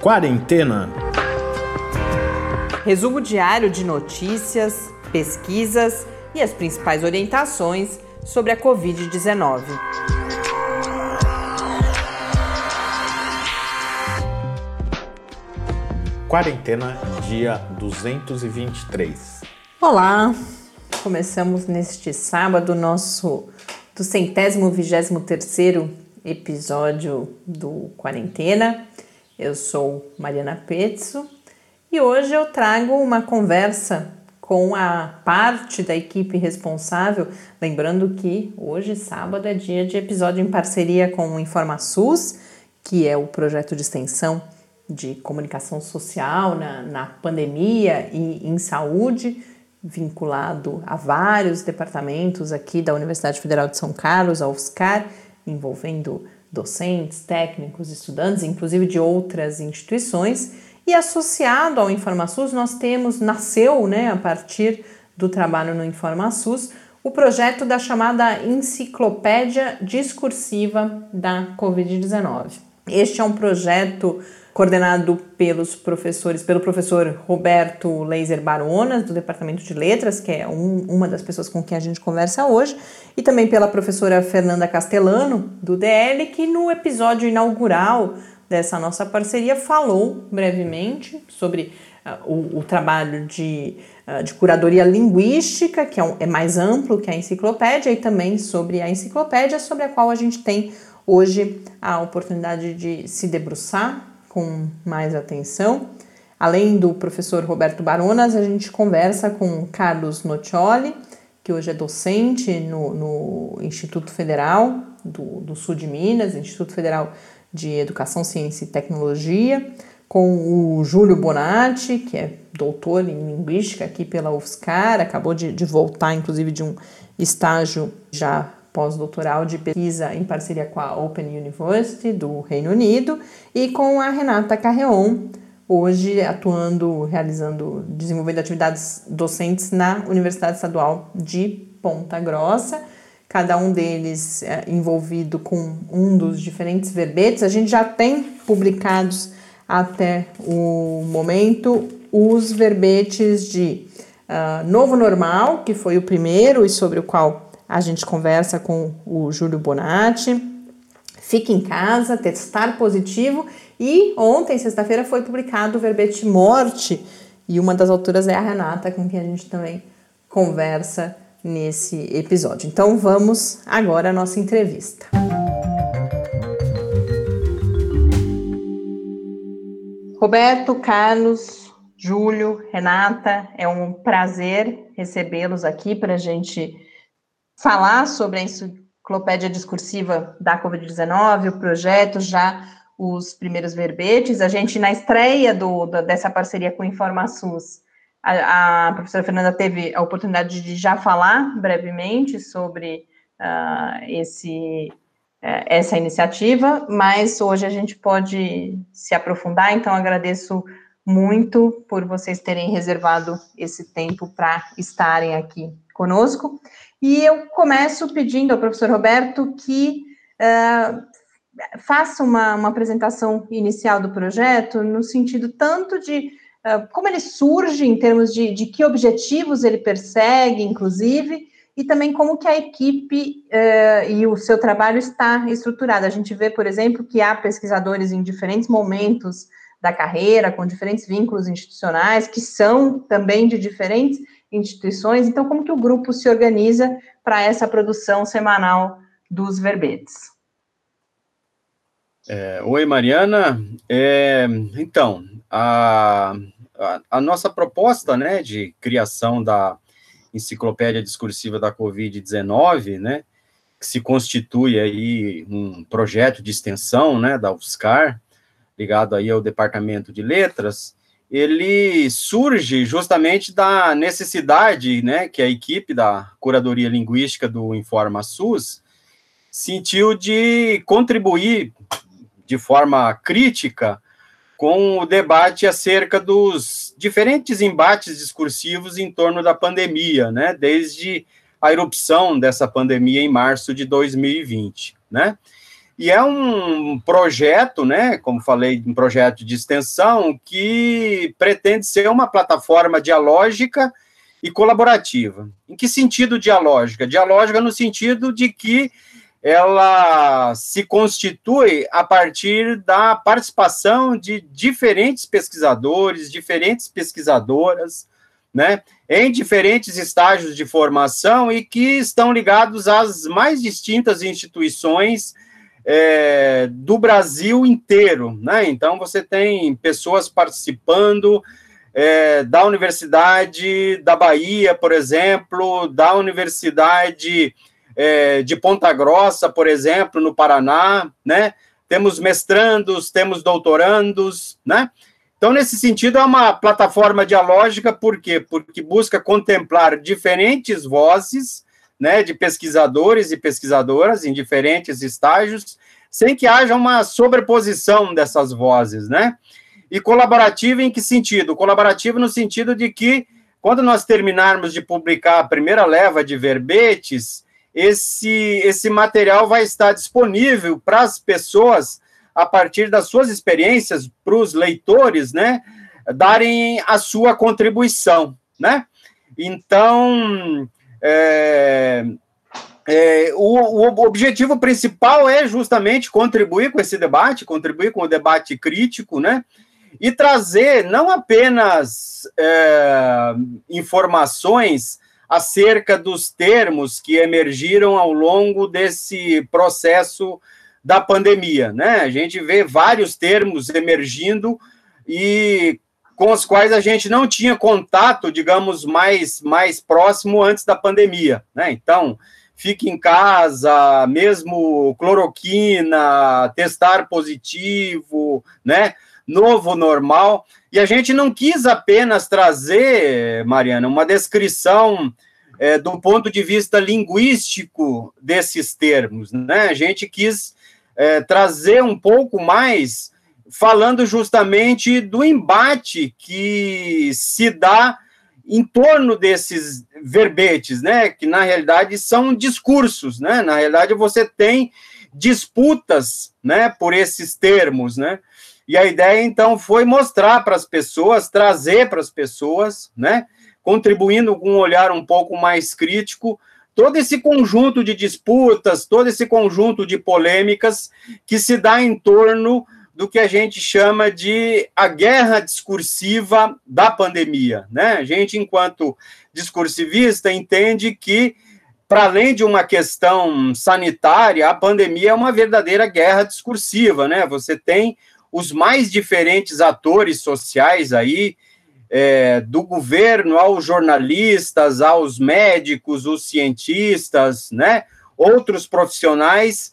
Quarentena. Resumo diário de notícias, pesquisas e as principais orientações sobre a Covid-19. Quarentena, dia 223. Olá! Começamos neste sábado nosso do centésimo vigésimo terceiro episódio do Quarentena. Eu sou Mariana Pezzo e hoje eu trago uma conversa com a parte da equipe responsável, lembrando que hoje, sábado, é dia de episódio em parceria com o InformaSUS, que é o projeto de extensão de comunicação social na, na pandemia e em saúde, vinculado a vários departamentos aqui da Universidade Federal de São Carlos, a UFSCar, envolvendo docentes, técnicos, estudantes, inclusive de outras instituições. E associado ao InformaSUS, nós temos, nasceu né, a partir do trabalho no InformaSUS, o projeto da chamada Enciclopédia Discursiva da Covid-19. Este é um projeto coordenado pelos professores, pelo professor Roberto Leiser Baronas, do Departamento de Letras, que é um, uma das pessoas com quem a gente conversa hoje, e também pela professora Fernanda Castellano, do DL, que no episódio inaugural dessa nossa parceria falou brevemente sobre uh, o, o, trabalho de, uh, de curadoria linguística, que é, um, é mais amplo que a enciclopédia, e também sobre a enciclopédia, sobre a qual a gente tem hoje a oportunidade de se debruçar com mais atenção. Além do professor Roberto Baronas, a gente conversa com Carlos Nocioli, que hoje é docente no, no Instituto Federal do, do, Sul de Minas, Instituto Federal de Educação, Ciência e Tecnologia, com o Júlio Bonatti, que é doutor em Linguística aqui pela UFSCar, acabou de, de voltar, inclusive, de um estágio já pós-doutoral de pesquisa em parceria com a Open University do Reino Unido e com a Renata Carreon, hoje atuando, realizando, desenvolvendo atividades docentes na Universidade Estadual de Ponta Grossa. Cada um deles é, envolvido com um dos diferentes verbetes. A gente já tem publicados até o momento os verbetes de uh, Novo Normal, que foi o primeiro e sobre o qual a gente conversa com o Júlio Bonatti. Fique em casa, testar positivo. E ontem, sexta-feira, foi publicado o verbete morte. E uma das autoras é a Renata, com quem a gente também conversa nesse episódio. Então vamos agora à nossa entrevista. Roberto, Carlos, Júlio, Renata, é um prazer recebê-los aqui para a gente falar sobre a enciclopédia discursiva da Covid-19, o projeto, já os primeiros verbetes. A gente, na estreia do, dessa parceria com o InformaSUS, a, a, professora Fernanda teve a oportunidade de já falar brevemente sobre uh, esse, uh, essa iniciativa, mas hoje a gente pode se aprofundar, então agradeço muito por vocês terem reservado esse tempo para estarem aqui conosco. E eu começo pedindo ao professor Roberto que uh, faça uma, uma, apresentação inicial do projeto, no sentido tanto de uh, como ele surge, em termos de, de, que objetivos ele persegue, inclusive, e também como que a equipe uh, e o seu trabalho está estruturado. A gente vê, por exemplo, que há pesquisadores em diferentes momentos da carreira, com diferentes vínculos institucionais, que são também de diferentes instituições. Então, como que o grupo se organiza para essa produção semanal dos verbetes? É, Oi, Mariana. É, então, a, a, a, nossa proposta né, de criação da enciclopédia discursiva da Covid-19, né, que se constitui aí um projeto de extensão né, da UFSCar, ligado aí ao Departamento de Letras, ele surge justamente da necessidade, né, que a equipe da curadoria linguística do Informa SUS sentiu de contribuir de forma crítica com o debate acerca dos diferentes embates discursivos em torno da pandemia, né, desde a erupção dessa pandemia em março de 2020, né? E é um projeto, né, como falei, um projeto de extensão que pretende ser uma plataforma dialógica e colaborativa. Em que sentido dialógica? Dialógica no sentido de que ela se constitui a partir da participação de diferentes pesquisadores, diferentes pesquisadoras, né, em diferentes estágios de formação e que estão ligados às mais distintas instituições é, do Brasil inteiro, né? Então você tem pessoas participando é, da Universidade da Bahia, por exemplo, da Universidade é, de Ponta Grossa, por exemplo, no Paraná, né? Temos mestrandos, temos doutorandos, né? Então, nesse sentido, é uma plataforma dialógica, por quê? Porque busca contemplar diferentes vozes, né, de pesquisadores e pesquisadoras em diferentes estágios, sem que haja uma sobreposição dessas vozes, né? E colaborativa em que sentido? Colaborativa no sentido de que, quando nós terminarmos de publicar a primeira leva de verbetes, esse, esse material vai estar disponível para as pessoas a partir das suas experiências, para os leitores, né, darem a sua contribuição, né? Então, é, é, o, o, objetivo principal é justamente contribuir com esse debate, contribuir com o debate crítico, né? E trazer não apenas é, informações acerca dos termos que emergiram ao longo desse processo da pandemia, né? A gente vê vários termos emergindo e com os quais a gente não tinha contato, digamos, mais, mais próximo antes da pandemia, né? Então, fique em casa, mesmo cloroquina, testar positivo, né? Novo normal. E a gente não quis apenas trazer, Mariana, uma descrição é, do ponto de vista linguístico desses termos, né? A gente quis é, trazer um pouco mais, falando justamente do embate que se dá em torno desses verbetes, né? Que na realidade são discursos, né? Na realidade você tem disputas, né? Por esses termos, né? E a ideia então foi mostrar para as pessoas, trazer para as pessoas, né? Contribuindo com um olhar um pouco mais crítico todo esse conjunto de disputas, todo esse conjunto de polêmicas que se dá em torno do que a gente chama de a guerra discursiva da pandemia, né? A gente, enquanto discursivista, entende que para além de uma questão sanitária, a pandemia é uma verdadeira guerra discursiva, né? Você tem os mais diferentes atores sociais aí, é, do governo aos jornalistas, aos médicos, os cientistas, né, outros profissionais,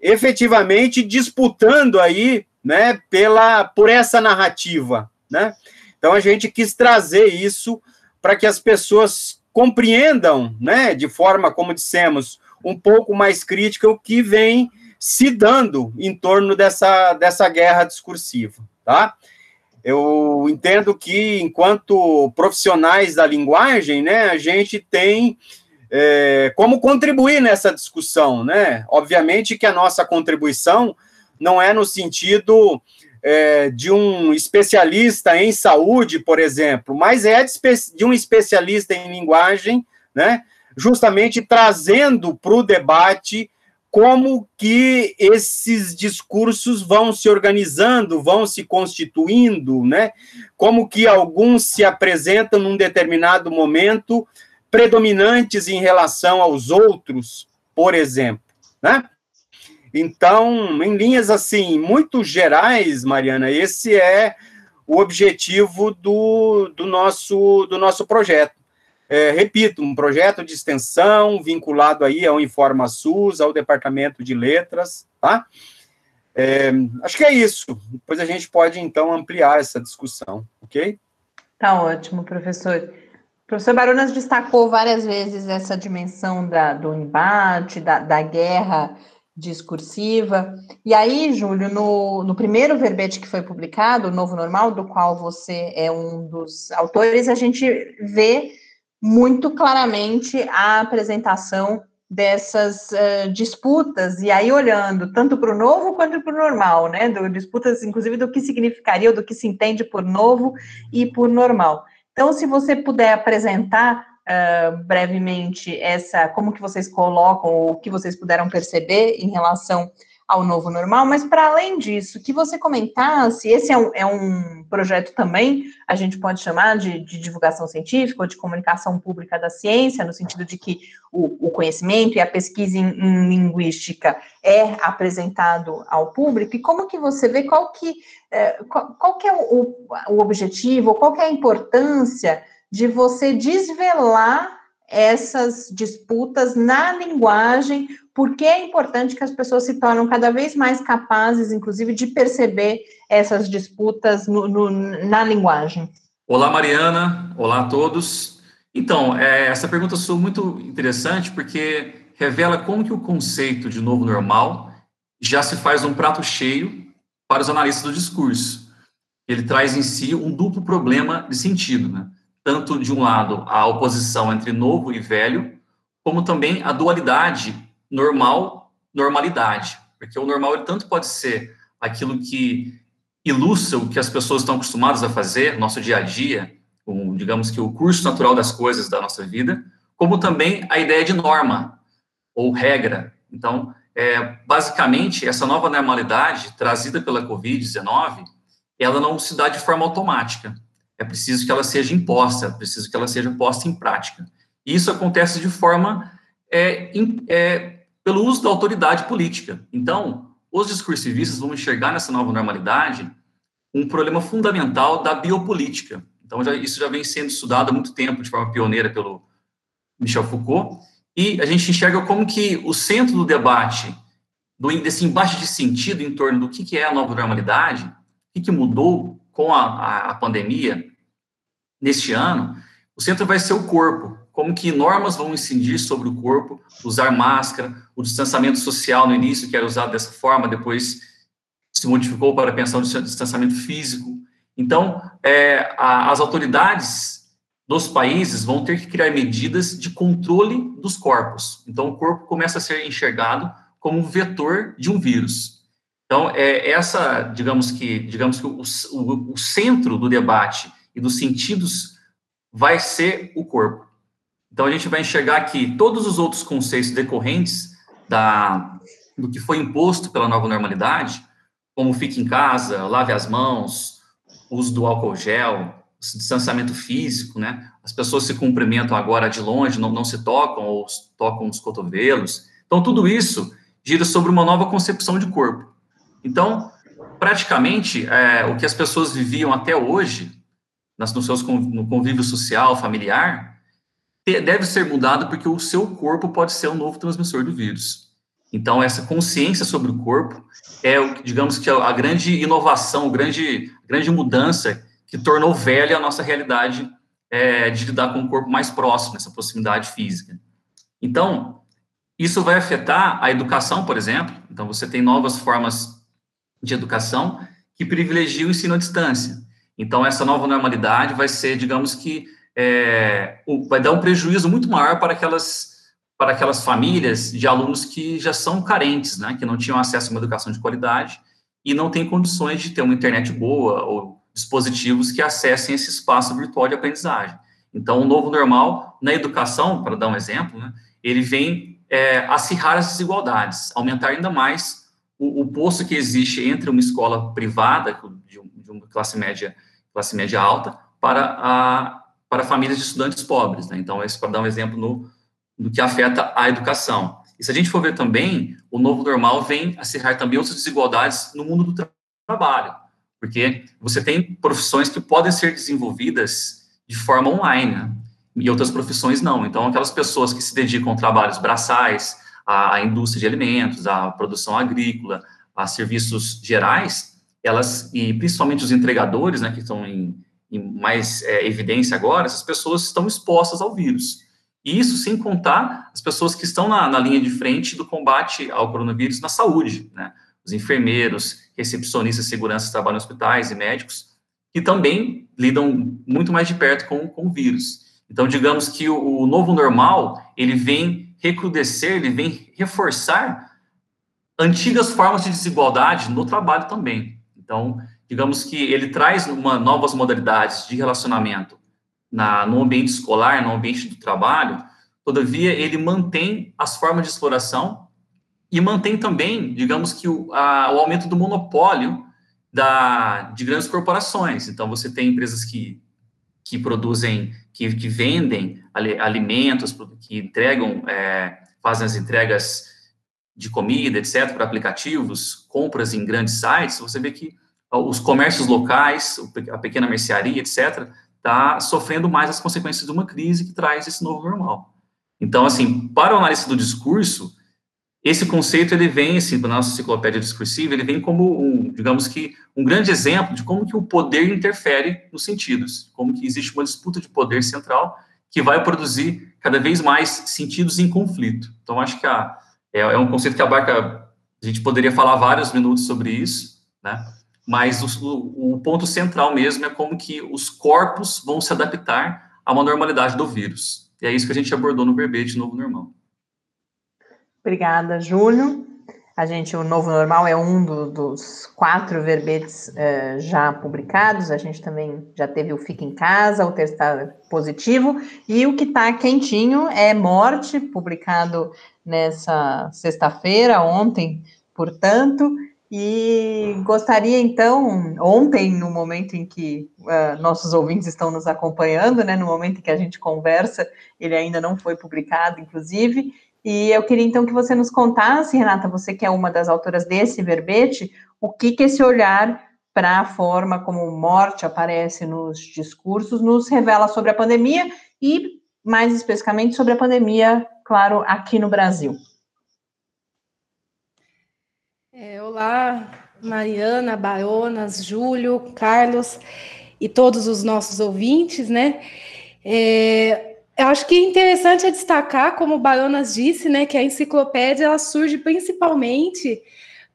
efetivamente disputando aí, né, pela por essa narrativa, né? Então a gente quis trazer isso para que as pessoas compreendam, né, de forma como dissemos, um pouco mais crítica o que vem se dando em torno dessa, dessa guerra discursiva, tá? eu entendo que, enquanto profissionais da linguagem, né, a gente tem é, como contribuir nessa discussão, né? Obviamente que a nossa contribuição não é no sentido é, de um especialista em saúde, por exemplo, mas é de, de um especialista em linguagem, né? Justamente trazendo para o debate como que esses discursos vão se organizando, vão se constituindo, né? Como que alguns se apresentam num determinado momento predominantes em relação aos outros, por exemplo, né? Então, em linhas assim, muito gerais, Mariana, esse é o objetivo do, do, nosso, do nosso projeto. É, repito, um projeto de extensão vinculado aí ao InformaSUS, ao Departamento de Letras, tá? É, acho que é isso. Depois a gente pode, então, ampliar essa discussão, ok? Tá ótimo, professor. O professor Baronas destacou várias vezes essa dimensão da, do embate, da, da guerra discursiva. E aí, Júlio, no, no primeiro verbete que foi publicado, o Novo Normal, do qual você é um dos autores, a gente vê muito claramente a apresentação dessas uh, disputas, e aí olhando tanto para o novo quanto para o normal, né? Do, disputas, inclusive, do que significaria, do que se entende por novo e por normal. Então, se você puder apresentar uh, brevemente essa, como que vocês colocam, ou o que vocês puderam perceber em relação ao novo normal, mas para além disso, que você comentasse, esse é um, é um projeto também, a gente pode chamar de, de, divulgação científica ou de comunicação pública da ciência, no sentido de que o, o conhecimento e a pesquisa em, em, linguística é apresentado ao público, e como que você vê qual que, é, qual, qual, que é o, o objetivo, qual que é a importância de você desvelar essas disputas na linguagem por que é importante que as pessoas se tornem cada vez mais capazes, inclusive, de perceber essas disputas no, no, na linguagem? Olá, Mariana. Olá a todos. Então, é, essa pergunta sou muito interessante porque revela como que o conceito de novo normal já se faz um prato cheio para os analistas do discurso. Ele traz em si um duplo problema de sentido, né? Tanto de um lado a oposição entre novo e velho, como também a dualidade normal, normalidade. Porque o normal ele tanto pode ser aquilo que ilustra o que as pessoas estão acostumadas a fazer, nosso dia a dia, um, digamos que o curso natural das coisas da nossa vida, como também a ideia de norma ou regra. Então, é, basicamente, essa nova normalidade trazida pela Covid-19, ela não se dá de forma automática. É preciso que ela seja imposta, é preciso que ela seja posta em prática. E isso acontece de forma é, é, pelo uso da autoridade política. Então, os discursivistas vão enxergar nessa nova normalidade um problema fundamental da biopolítica. Então, já, isso já vem sendo estudado há muito tempo, de forma pioneira, pelo Michel Foucault, e a gente enxerga como que o centro do debate, do, desse embate de sentido em torno do que, que é a nova normalidade, o que, que mudou com a, a, a pandemia neste ano, o centro vai ser o corpo, como que normas vão incidir sobre o corpo, usar máscara, o distanciamento social no início, que era usado dessa forma, depois se modificou para pensar no distanciamento físico. Então, é, a, as autoridades dos países vão ter que criar medidas de controle dos corpos. Então, o corpo começa a ser enxergado como um vetor de um vírus. Então, é essa, digamos que, digamos que o, o, o centro do debate e dos sentidos vai ser o corpo. Então, a gente vai enxergar que todos os outros conceitos decorrentes da, do que foi imposto pela nova normalidade, como fique em casa, lave as mãos, uso do álcool gel, distanciamento físico, né? As pessoas se cumprimentam agora de longe, não, não se tocam ou tocam os cotovelos. Então, tudo isso gira sobre uma nova concepção de corpo. Então, praticamente, é, o que as pessoas viviam até hoje, nas, no, seus, no convívio social, familiar, deve ser mudado porque o seu corpo pode ser um novo transmissor do vírus. Então, essa consciência sobre o corpo é, digamos que, a grande inovação, a grande, grande mudança que tornou velha a nossa realidade é, de lidar com o corpo mais próximo, essa proximidade física. Então, isso vai afetar a educação, por exemplo. Então, você tem novas formas de educação que privilegiam o ensino à distância. Então, essa nova normalidade vai ser, digamos que, é, vai dar um prejuízo muito maior para aquelas, para aquelas famílias de alunos que já são carentes, né, que não tinham acesso a uma educação de qualidade e não têm condições de ter uma internet boa ou dispositivos que acessem esse espaço virtual de aprendizagem. Então, o novo normal na educação, para dar um exemplo, né, ele vem é, acirrar as desigualdades, aumentar ainda mais o, o poço que existe entre uma escola privada de, de uma classe média, classe média alta, para a para famílias de estudantes pobres. Né? Então, esse para dar um exemplo no, no que afeta a educação. E se a gente for ver também, o novo normal vem acirrar também outras desigualdades no mundo do tra trabalho, porque você tem profissões que podem ser desenvolvidas de forma online, né? e outras profissões não. Então, aquelas pessoas que se dedicam a trabalhos braçais, à indústria de alimentos, à produção agrícola, a serviços gerais, elas, e principalmente os entregadores, né, que estão em em mais é, evidência agora, essas pessoas estão expostas ao vírus. E isso sem contar as pessoas que estão na, na linha de frente do combate ao coronavírus na saúde, né? Os enfermeiros, recepcionistas, seguranças que trabalham em hospitais e médicos, que também lidam muito mais de perto com, com o vírus. Então, digamos que o, o novo normal, ele vem recrudescer, ele vem reforçar antigas formas de desigualdade no trabalho também. Então, digamos que ele traz uma, novas modalidades de relacionamento na, no ambiente escolar, no ambiente do trabalho, todavia ele mantém as formas de exploração e mantém também, digamos que o, a, o aumento do monopólio da, de grandes corporações. Então, você tem empresas que, que produzem, que, que vendem alimentos, que entregam, é, fazem as entregas de comida, etc., para aplicativos, compras em grandes sites, você vê que os comércios locais, a pequena mercearia, etc., está sofrendo mais as consequências de uma crise que traz esse novo normal. Então, assim, para o análise do discurso, esse conceito ele vem, assim, para a nossa enciclopédia discursiva, ele vem como, um, digamos que, um grande exemplo de como que o poder interfere nos sentidos, como que existe uma disputa de poder central que vai produzir cada vez mais sentidos em conflito. Então, acho que a, é, é um conceito que abarca, a gente poderia falar vários minutos sobre isso, né? mas o, o, ponto central mesmo é como que os corpos vão se adaptar a uma normalidade do vírus. E é isso que a gente abordou no verbete Novo Normal. Obrigada, Júlio. A gente, o Novo Normal é um do, dos quatro verbetes uh, já publicados. A gente também já teve o Fica em Casa, o testar positivo. E o que está quentinho é Morte, publicado nessa sexta-feira, ontem, portanto. E gostaria, então, ontem, no momento em que uh, nossos ouvintes estão nos acompanhando, né, no momento em que a gente conversa, ele ainda não foi publicado, inclusive, e eu queria, então, que você nos contasse, Renata, você que é uma das autoras desse verbete, o que, que esse olhar para a forma como morte aparece nos discursos nos revela sobre a pandemia e, mais especificamente, sobre a pandemia, claro, aqui no Brasil. É, olá, Mariana, Baronas, Júlio, Carlos e todos os nossos ouvintes, né? É, eu acho que interessante é destacar, como o Baronas disse, né, que a enciclopédia ela surge principalmente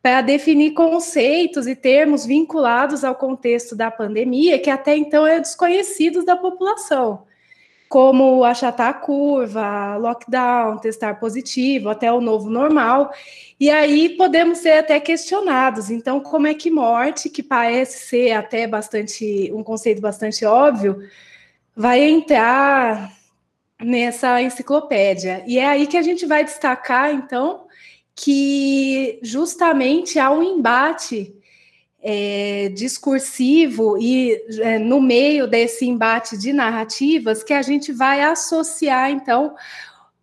para definir conceitos e termos vinculados ao contexto da pandemia, que até então eram desconhecidos da população como achatar a curva, lockdown, testar positivo, até o novo normal. E aí podemos ser até questionados. Então, como é que morte, que parece ser até bastante um conceito bastante óbvio, vai entrar nessa enciclopédia? E é aí que a gente vai destacar, então, que justamente há um embate é, discursivo e é, no meio desse embate de narrativas que a gente vai associar então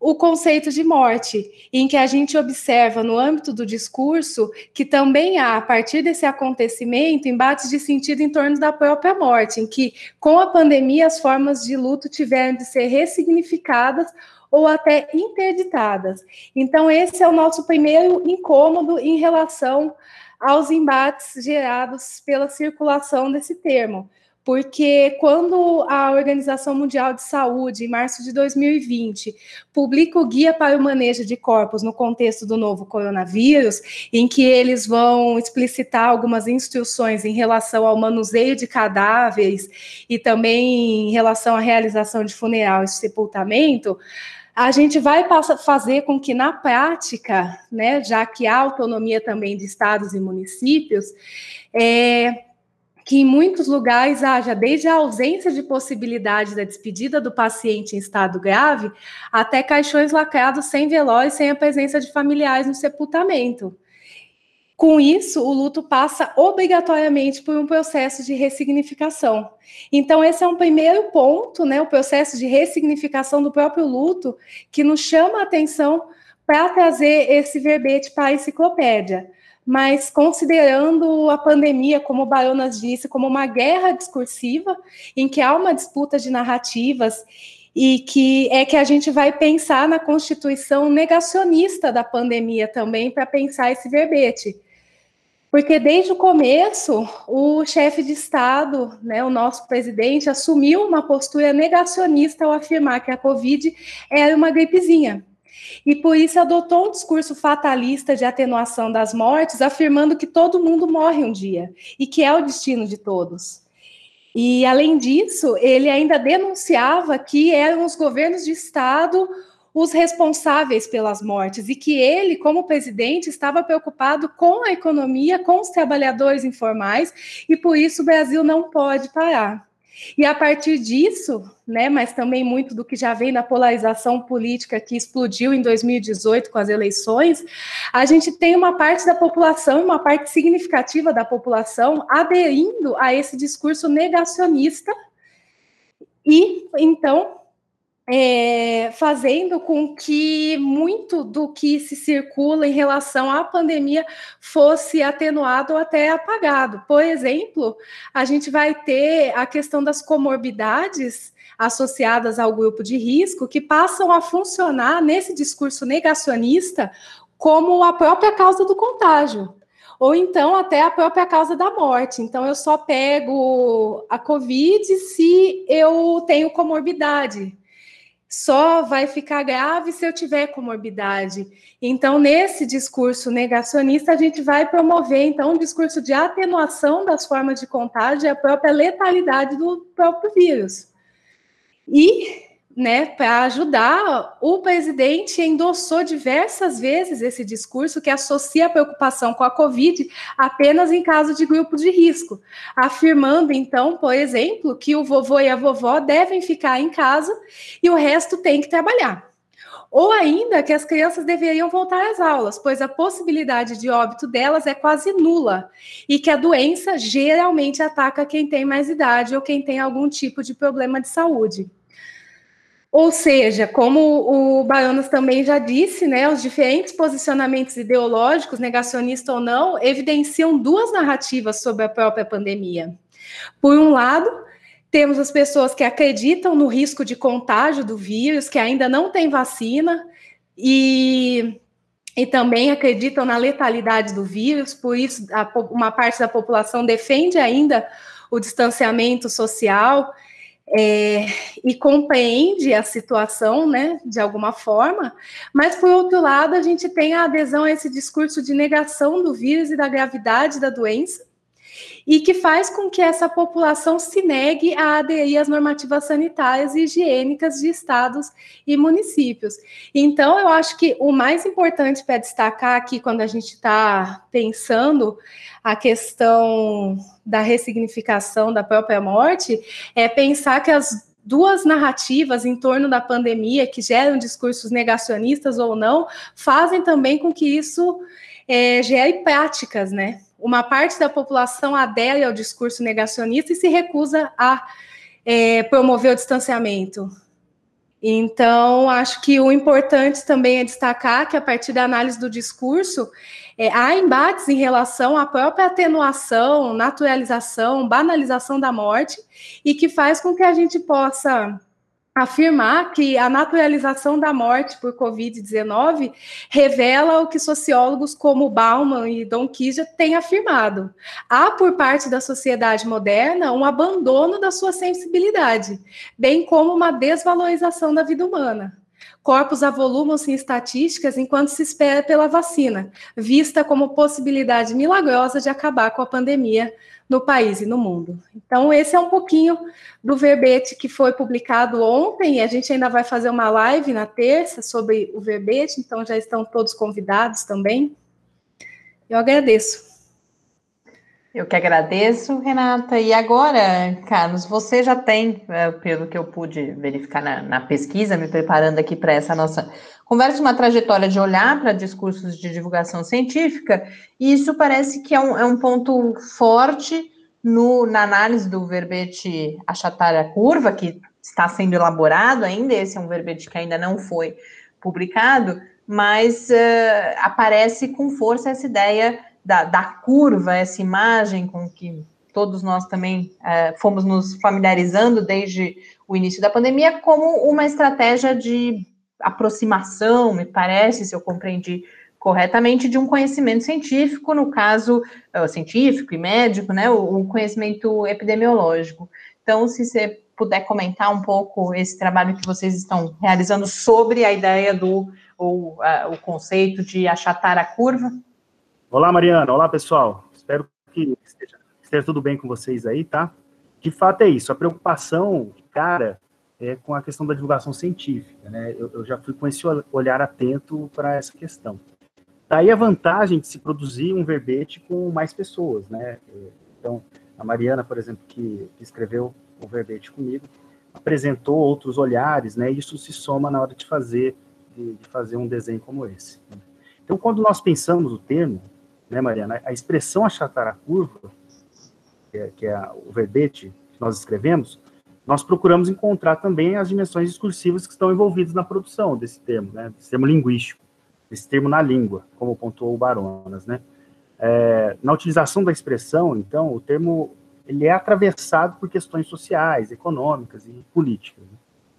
o conceito de morte, em que a gente observa no âmbito do discurso que também há, a partir desse acontecimento, embates de sentido em torno da própria morte, em que, com a pandemia, as formas de luto tiveram de ser ressignificadas ou até interditadas. Então, esse é o nosso primeiro incômodo em relação aos embates gerados pela circulação desse termo. Porque quando a Organização Mundial de Saúde, em março de 2020, publica o Guia para o Manejo de Corpos no contexto do novo coronavírus, em que eles vão explicitar algumas instruções em relação ao manuseio de cadáveres e também em relação à realização de funeral e sepultamento, a gente vai fazer com que, na prática, né, já que há autonomia também de estados e municípios, é, que em muitos lugares haja desde a ausência de possibilidade da despedida do paciente em estado grave, até caixões lacrados sem velório e sem a presença de familiares no sepultamento. Com isso, o luto passa obrigatoriamente por um processo de ressignificação. Então, esse é um primeiro ponto, né, o processo de ressignificação do próprio luto, que nos chama a atenção para trazer esse verbete para a enciclopédia. Mas considerando a pandemia, como o Baronas disse, como uma guerra discursiva, em que há uma disputa de narrativas e que é que a gente vai pensar na constituição negacionista da pandemia também para pensar esse verbete. Porque desde o começo, o chefe de Estado, né, o nosso presidente, assumiu uma postura negacionista ao afirmar que a Covid era uma gripezinha. E por isso adotou um discurso fatalista de atenuação das mortes, afirmando que todo mundo morre um dia e que é o destino de todos. E, além disso, ele ainda denunciava que eram os governos de Estado os responsáveis pelas mortes e que ele, como presidente, estava preocupado com a economia, com os trabalhadores informais e por isso o Brasil não pode parar. E a partir disso, né, mas também muito do que já vem da polarização política que explodiu em 2018 com as eleições, a gente tem uma parte da população, uma parte significativa da população aderindo a esse discurso negacionista e então é, fazendo com que muito do que se circula em relação à pandemia fosse atenuado ou até apagado. Por exemplo, a gente vai ter a questão das comorbidades associadas ao grupo de risco que passam a funcionar nesse discurso negacionista como a própria causa do contágio ou então até a própria causa da morte. Então, eu só pego a Covid se eu tenho comorbidade só vai ficar grave se eu tiver comorbidade. Então, nesse discurso negacionista, a gente vai promover, então, um discurso de atenuação das formas de contágio e a própria letalidade do próprio vírus. E né, para ajudar, o presidente endossou diversas vezes esse discurso que associa a preocupação com a Covid apenas em caso de grupo de risco, afirmando, então, por exemplo, que o vovô e a vovó devem ficar em casa e o resto tem que trabalhar. Ou ainda que as crianças deveriam voltar às aulas, pois a possibilidade de óbito delas é quase nula e que a doença geralmente ataca quem tem mais idade ou quem tem algum tipo de problema de saúde. Ou seja, como o Baianos também já disse, né, os diferentes posicionamentos ideológicos, negacionista ou não, evidenciam duas narrativas sobre a própria pandemia. Por um lado, temos as pessoas que acreditam no risco de contágio do vírus, que ainda não tem vacina, e, e também acreditam na letalidade do vírus, por isso a, uma parte da população defende ainda o distanciamento social é, e compreende a situação, né, de alguma forma, mas por outro lado, a gente tem a adesão a esse discurso de negação do vírus e da gravidade da doença, e que faz com que essa população se negue a aderir às normativas sanitárias e higiênicas de estados e municípios. Então, eu acho que o mais importante para destacar aqui, quando a gente está pensando a questão da ressignificação da própria morte, é pensar que as duas narrativas em torno da pandemia, que geram discursos negacionistas ou não, fazem também com que isso é, gere práticas, né? Uma parte da população adere ao discurso negacionista e se recusa a é, promover o distanciamento. Então, acho que o importante também é destacar que, a partir da análise do discurso, é, há embates em relação à própria atenuação, naturalização, banalização da morte, e que faz com que a gente possa afirmar que a naturalização da morte por Covid-19 revela o que sociólogos como Bauman e Don Kija têm afirmado. Há, por parte da sociedade moderna, um abandono da sua sensibilidade, bem como uma desvalorização da vida humana. Corpos avolumam-se em estatísticas enquanto se espera pela vacina, vista como possibilidade milagrosa de acabar com a pandemia no país e no mundo. Então, esse é um pouquinho do verbete que foi publicado ontem, a gente ainda vai fazer uma live na terça sobre o verbete, então já estão todos convidados também. Eu agradeço. Eu que agradeço, Renata. E agora, Carlos, você já tem, é, pelo que eu pude verificar na, na pesquisa, me preparando aqui para essa nossa conversa, uma trajetória de olhar para discursos de divulgação científica, e isso parece que é um, é um ponto forte no, na análise do verbete achatar a curva, que está sendo elaborado ainda, esse é um verbete que ainda não foi publicado, mas uh, aparece com força essa ideia da, da curva, essa imagem com que todos nós também é, fomos nos familiarizando desde o início da pandemia, como uma estratégia de aproximação, me parece, se eu compreendi corretamente, de um conhecimento científico, no caso uh, científico e médico, né, o, o, conhecimento epidemiológico. Então, se você puder comentar um pouco esse trabalho que vocês estão realizando sobre a ideia do, ou, uh, o conceito de achatar a curva. Olá, Mariana. Olá, pessoal. Espero que esteja, esteja, tudo bem com vocês aí, tá? De fato é isso. A preocupação, cara, é com a questão da divulgação científica, né? Eu, eu já fui com esse olhar atento para essa questão. Daí a vantagem de se produzir um verbete com mais pessoas, né? Então, a Mariana, por exemplo, que, que escreveu o verbete comigo, apresentou outros olhares, né? E isso se soma na hora de fazer de, de fazer um desenho como esse. Então, quando nós pensamos o termo, né, Mariana, a expressão achatar a curva, que é, que é o verbete que nós escrevemos, nós procuramos encontrar também as dimensões discursivas que estão envolvidas na produção desse termo, né, desse termo linguístico, desse termo na língua, como pontuou o Baronas, né. É, na utilização da expressão, então, o termo ele é atravessado por questões sociais, econômicas e políticas. Né?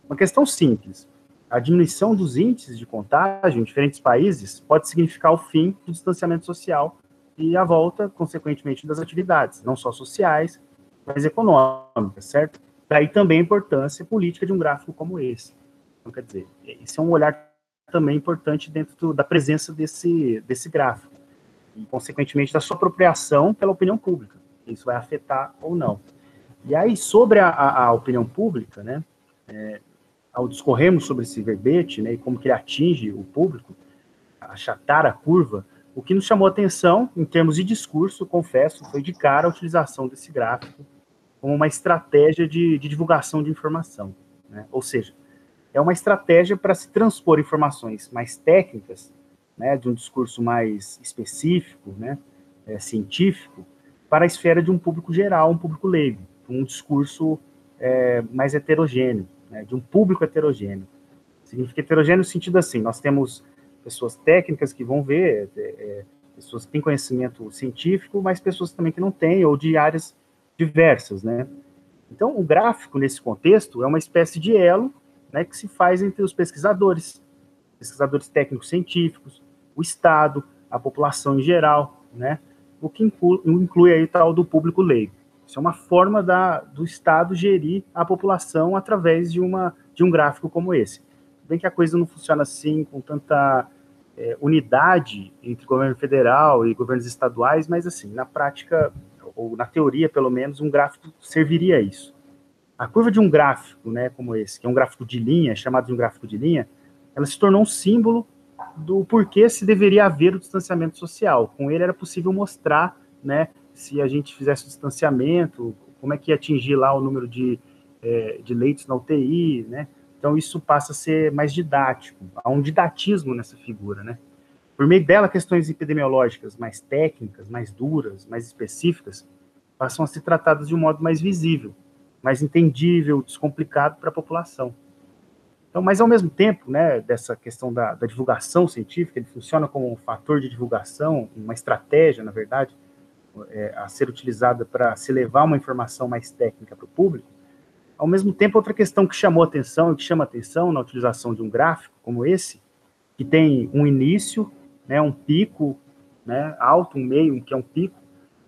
Uma questão simples, a diminuição dos índices de contágio em diferentes países pode significar o fim do distanciamento social e a volta, consequentemente, das atividades, não só sociais, mas econômicas, certo? Daí também a importância política de um gráfico como esse. Então, quer dizer, esse é um olhar também importante dentro do, da presença desse, desse gráfico, e, consequentemente, da sua apropriação pela opinião pública. Isso vai afetar ou não. E aí, sobre a, a, a opinião pública, né, é, ao discorrermos sobre esse verbete, né, e como que ele atinge o público, achatar a curva, o que nos chamou atenção, em termos de discurso, confesso, foi de cara a utilização desse gráfico como uma estratégia de, de divulgação de informação. Né? Ou seja, é uma estratégia para se transpor informações mais técnicas, né, de um discurso mais específico, né, é, científico, para a esfera de um público geral, um público leigo, um discurso é, mais heterogêneo, né, de um público heterogêneo. Significa heterogêneo no sentido assim, nós temos pessoas técnicas que vão ver, é, é pessoas que têm conhecimento científico, mas pessoas também que não têm, ou de áreas diversas, né? Então, o gráfico, nesse contexto, é uma espécie de elo né, que se faz entre os pesquisadores, pesquisadores técnicos científicos, o Estado, a população em geral, né? O que inclui, inclui aí tal do público leigo. Isso é uma forma da, do Estado gerir a população através de, uma, de um gráfico como esse. Bem que a coisa não funciona assim, com tanta é, unidade entre governo federal e governos estaduais, mas assim, na prática ou na teoria pelo menos, um gráfico serviria a isso. A curva de um gráfico, né, como esse, que é um gráfico de linha, chamado de um gráfico de linha, ela se tornou um símbolo do porquê se deveria haver o distanciamento social. Com ele era possível mostrar, né, se a gente fizesse o distanciamento, como é que ia atingir lá o número de, é, de leitos na UTI, né? Então isso passa a ser mais didático, há um didatismo nessa figura, né? Por meio dela, questões epidemiológicas mais técnicas, mais duras, mais específicas, passam a ser tratadas de um modo mais visível, mais entendível, descomplicado para a população. Então, mas ao mesmo tempo, né, dessa questão da, da, divulgação científica, ele funciona como um fator de divulgação, uma estratégia, na verdade, é, a ser utilizada para se levar uma informação mais técnica para o público. Ao mesmo tempo, outra questão que chamou atenção e que chama atenção na utilização de um gráfico como esse, que tem um início, né, um pico né, alto, um meio, que é um pico,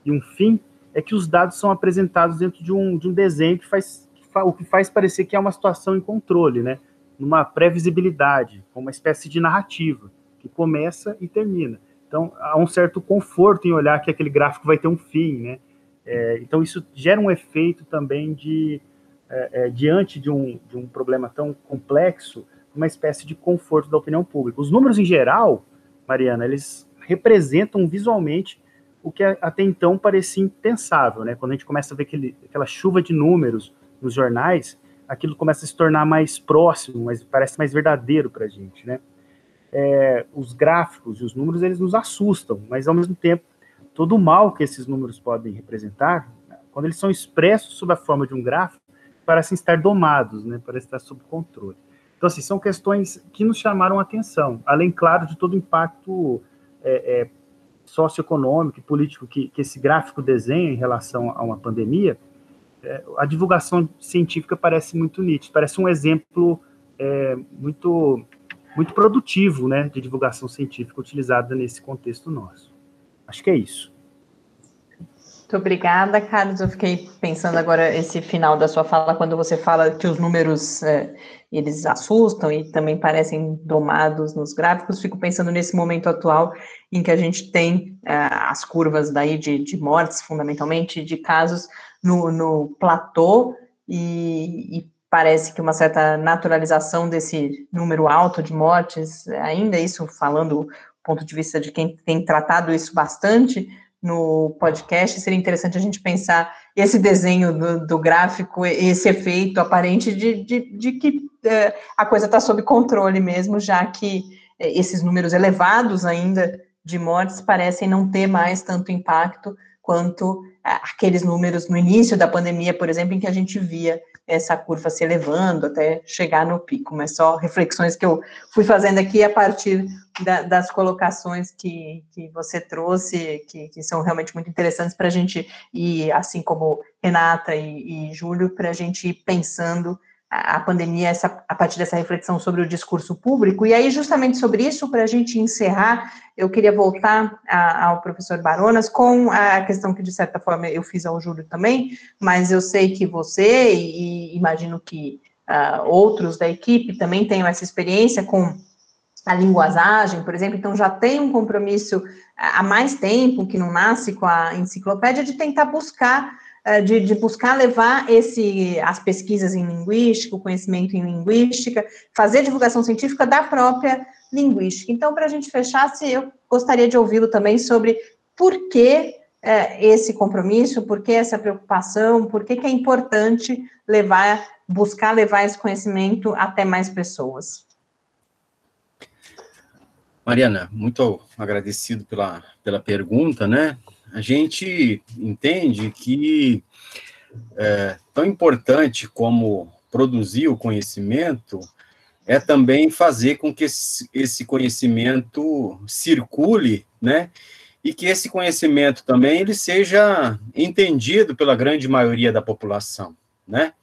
e um fim, é que os dados são apresentados dentro de um, de um desenho que faz, que o que faz parecer que é uma situação em controle, né, numa previsibilidade, uma espécie de narrativa, que começa e termina. Então, há um certo conforto em olhar que aquele gráfico vai ter um fim, né? É, então, isso gera um efeito também de, é, é, diante de um, de um problema tão complexo, uma espécie de conforto da opinião pública. Os números, em geral, Mariana, eles representam visualmente o que até então parecia impensável, né? Quando a gente começa a ver aquele, aquela chuva de números nos jornais, aquilo começa a se tornar mais próximo, mas parece mais verdadeiro para a gente, né? É, os gráficos e os números eles nos assustam, mas ao mesmo tempo todo o mal que esses números podem representar, quando eles são expressos sob a forma de um gráfico, parecem estar domados, né? Parecem estar sob controle. Então, assim, são questões que nos chamaram a atenção, além, claro, de todo o impacto é, é, socioeconômico e político que, que, esse gráfico desenha em relação a uma pandemia, é, a divulgação científica parece muito nítida, parece um exemplo é, muito, muito produtivo né, de divulgação científica utilizada nesse contexto nosso. Acho que é isso. Muito obrigada, Carlos. Eu fiquei pensando agora esse final da sua fala, quando você fala que os números é, eles assustam e também parecem domados nos gráficos. Fico pensando nesse momento atual em que a gente tem é, as curvas daí de, de mortes, fundamentalmente, de casos no, no platô e, e parece que uma certa naturalização desse número alto de mortes, ainda isso falando do ponto de vista de quem tem tratado isso bastante no podcast, seria interessante a gente pensar esse desenho do, do gráfico, esse efeito aparente de, de, de que a coisa está sob controle mesmo, já que é, esses números elevados ainda de mortes parecem não ter mais tanto impacto quanto é, aqueles números no início da pandemia, por exemplo, em que a gente via essa curva se elevando até chegar no pico, mas só reflexões que eu fui fazendo aqui a partir da, das colocações que, que você trouxe, que, que são realmente muito interessantes para a gente ir, assim como Renata e, e Júlio, para a gente ir pensando a pandemia essa, a partir dessa reflexão sobre o discurso público. E aí, justamente sobre isso, para a gente encerrar, eu queria voltar a, ao professor Baronas com a questão que, de certa forma, eu fiz ao Júlio também, mas eu sei que você, e, imagino que uh, outros da equipe também tenham essa experiência com a linguagem, por exemplo, então já tem um compromisso há mais tempo, que não nasce com a enciclopédia, de tentar buscar de, de, buscar levar esse, as pesquisas em linguística, o conhecimento em linguística, fazer divulgação científica da própria linguística. Então, para a gente fechar, eu gostaria de ouvi-lo também sobre por que é, esse compromisso, por que essa preocupação, por que, que é importante levar, buscar levar esse conhecimento até mais pessoas. Mariana, muito agradecido pela, pela pergunta, né? A gente entende que é, tão importante como produzir o conhecimento é também fazer com que esse conhecimento circule, né? E que esse conhecimento também ele seja entendido pela grande maioria da população, né?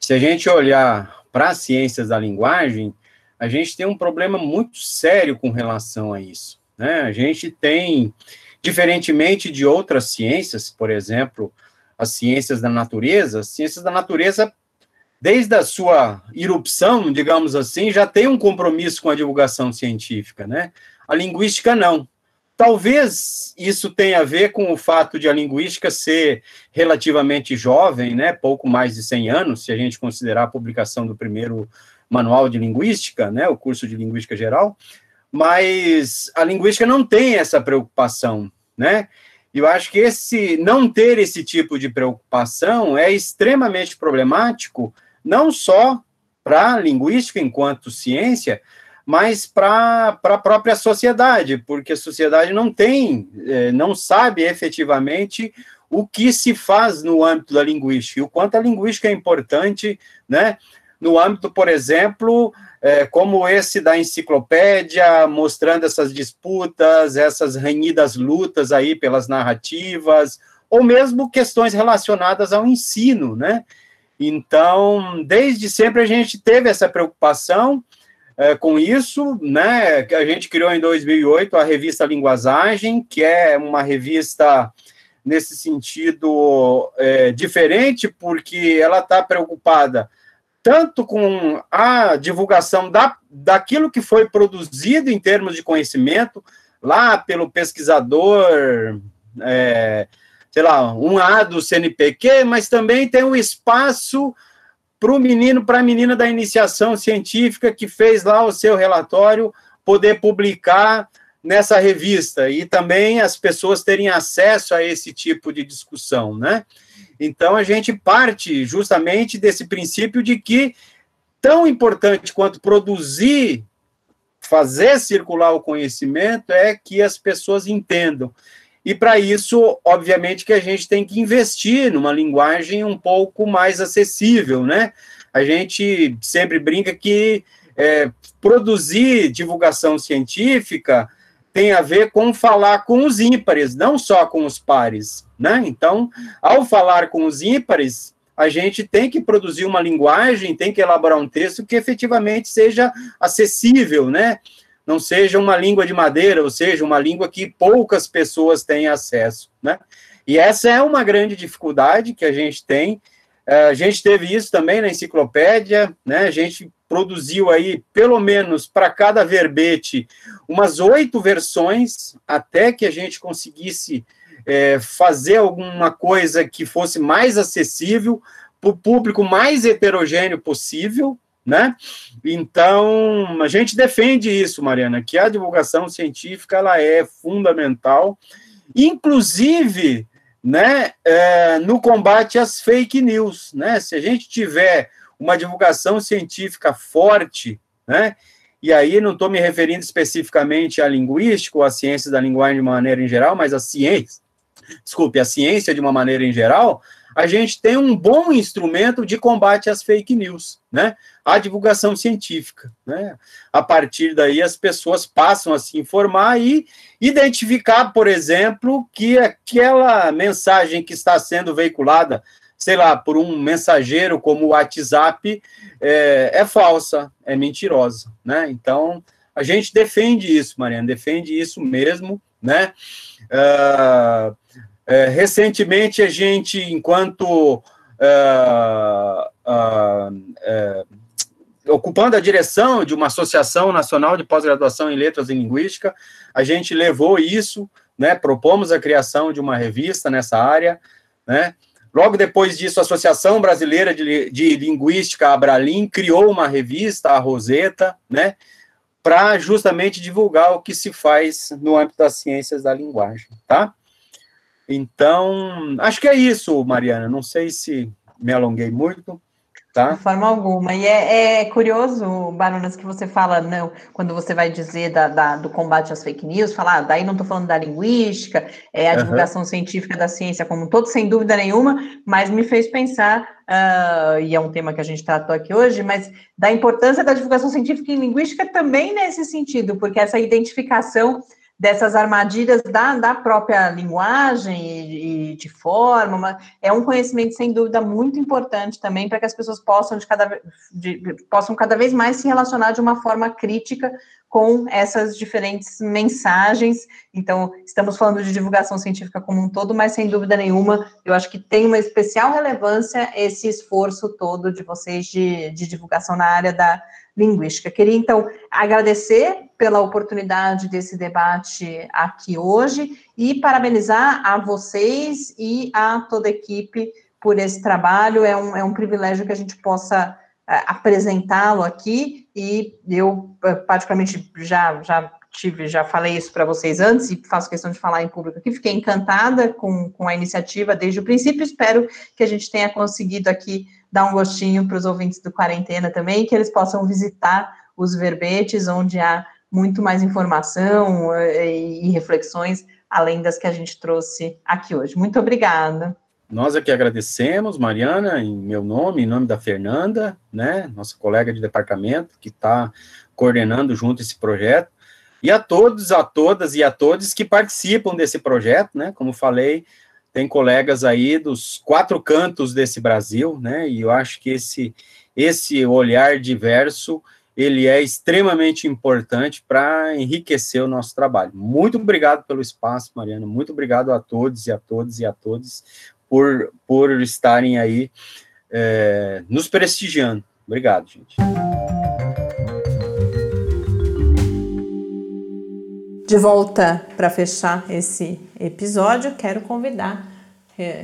Se a gente olhar para as ciências da linguagem, a gente tem um problema muito sério com relação a isso, né? A gente tem Diferentemente de outras ciências, por exemplo, as ciências da natureza, as ciências da natureza, desde a sua irrupção, digamos assim, já tem um compromisso com a divulgação científica, né? A linguística não. Talvez isso tenha a ver com o fato de a linguística ser relativamente jovem, né, pouco mais de 100 anos, se a gente considerar a publicação do primeiro manual de linguística, né, o curso de linguística geral, mas a linguística não tem essa preocupação né? Eu acho que esse não ter esse tipo de preocupação é extremamente problemático, não só para a linguística enquanto ciência, mas para a própria sociedade, porque a sociedade não tem, é, não sabe efetivamente o que se faz no âmbito da linguística, e o quanto a linguística é importante, né? No âmbito, por exemplo, é, como esse da enciclopédia, mostrando essas disputas, essas renhidas lutas aí pelas narrativas, ou mesmo questões relacionadas ao ensino, né? Então, desde sempre a gente teve essa preocupação é, com isso, né? A gente criou em 2008 a revista Linguagem, que é uma revista nesse sentido é, diferente, porque ela está preocupada tanto com a divulgação da, daquilo que foi produzido em termos de conhecimento, lá pelo pesquisador, é, sei lá, um A do CNPq, mas também tem um espaço para o menino, para a menina da iniciação científica que fez lá o seu relatório, poder publicar nessa revista e também as pessoas terem acesso a esse tipo de discussão, né? Então, a gente parte justamente desse princípio de que, tão importante quanto produzir, fazer circular o conhecimento, é que as pessoas entendam. E para isso, obviamente, que a gente tem que investir numa linguagem um pouco mais acessível, né? A gente sempre brinca que é, produzir divulgação científica tem a ver com falar com os ímpares, não só com os pares, né? Então, ao falar com os ímpares, a gente tem que produzir uma linguagem, tem que elaborar um texto que efetivamente seja acessível, né? Não seja uma língua de madeira, ou seja, uma língua que poucas pessoas têm acesso, né? E essa é uma grande dificuldade que a gente tem. É, a gente teve isso também na enciclopédia, né? A gente produziu aí, pelo menos para cada verbete, umas oito versões, até que a gente conseguisse é, fazer alguma coisa que fosse mais acessível, para o público mais heterogêneo possível, né? Então, a gente defende isso, Mariana, que a divulgação científica ela é fundamental, inclusive, né, é, no combate às fake news, né? Se a gente tiver uma divulgação científica forte, né? E aí não estou me referindo especificamente à linguística ou à ciência da linguagem de maneira em geral, mas à ciência, desculpe, a ciência de uma maneira em geral, a gente tem um bom instrumento de combate às fake news, né? A divulgação científica, né? A partir daí as pessoas passam a se informar e identificar, por exemplo, que aquela mensagem que está sendo veiculada, sei lá, por um mensageiro como o WhatsApp, é, é falsa, é mentirosa, né? Então, a gente defende isso, Mariana, defende isso mesmo, né? Uh, é, recentemente, a gente, enquanto é, é, ocupando a direção de uma associação nacional de pós-graduação em letras e linguística, a gente levou isso, né, propomos a criação de uma revista nessa área, né, Logo depois disso, a Associação Brasileira de, de Linguística, Abralim, criou uma revista, a Roseta, né, para justamente divulgar o que se faz no âmbito das ciências da linguagem, tá? Então, acho que é isso, Mariana. Não sei se me alonguei muito. Tá? De forma alguma. E é, é, curioso, Baronas, que você fala, não, quando você vai dizer da, da do combate às fake news, falar, ah, daí não estou falando da linguística, é a uhum. divulgação científica da ciência como um todo, sem dúvida nenhuma, mas me fez pensar, uh, e é um tema que a gente tratou aqui hoje, mas da importância da divulgação científica em linguística também nesse sentido, porque essa identificação dessas armadilhas da, da própria linguagem e, e de forma, uma, é um conhecimento, sem dúvida, muito importante também para que as pessoas possam, de cada, de, possam cada vez mais se relacionar de uma forma crítica com essas diferentes mensagens. Então, estamos falando de divulgação científica como um todo, mas sem dúvida nenhuma, eu acho que tem uma especial relevância esse esforço todo de vocês de, de divulgação na área da linguística. Queria, então, agradecer pela oportunidade desse debate aqui hoje e parabenizar a vocês e a toda a equipe por esse trabalho. É um, é um privilégio que a gente possa é, apresentá-lo aqui e eu, é, particularmente, já, já tive, já falei isso para vocês antes e faço questão de falar em público aqui, fiquei encantada com, com a iniciativa desde o princípio, espero que a gente tenha conseguido aqui dar um gostinho para os ouvintes do Quarentena também, que eles possam visitar os verbetes, onde há muito mais informação eh, e reflexões, além das que a gente trouxe aqui hoje. Muito obrigada. Nós aqui agradecemos, Mariana, em meu nome, em nome da Fernanda, né, nossa colega de departamento, que está coordenando junto esse projeto, e a todos, a todas e a todos que participam desse projeto, né, como falei, tem colegas aí dos quatro cantos desse Brasil, né? E eu acho que esse esse olhar diverso ele é extremamente importante para enriquecer o nosso trabalho. Muito obrigado pelo espaço, Mariana. Muito obrigado a todos e a todos e a todos por, por estarem aí é, nos prestigiando. Obrigado, gente. De volta para fechar esse episódio, quero convidar,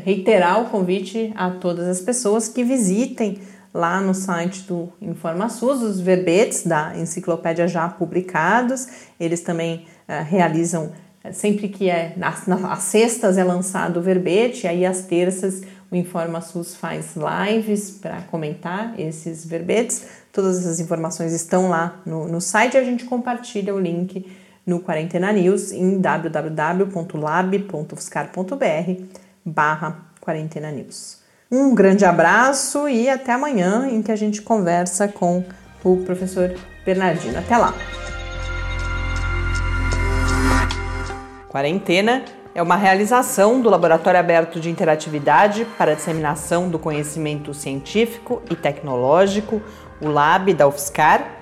reiterar o convite a todas as pessoas que visitem lá no site do InformaSUS os verbetes da enciclopédia já publicados. Eles também uh, realizam, uh, sempre que é nas, nas sextas é lançado o verbete, aí às terças o InformaSUS faz lives para comentar esses verbetes. Todas as informações estão lá no, no site e a gente compartilha o link no Quarentena News em www.lab.fiscar.br barra Quarentena News. Um grande abraço e até amanhã em que a gente conversa com o professor Bernardino. Até lá! Quarentena é uma realização do Laboratório Aberto de Interatividade para a Disseminação do Conhecimento Científico e Tecnológico, o LAB da UFSCar,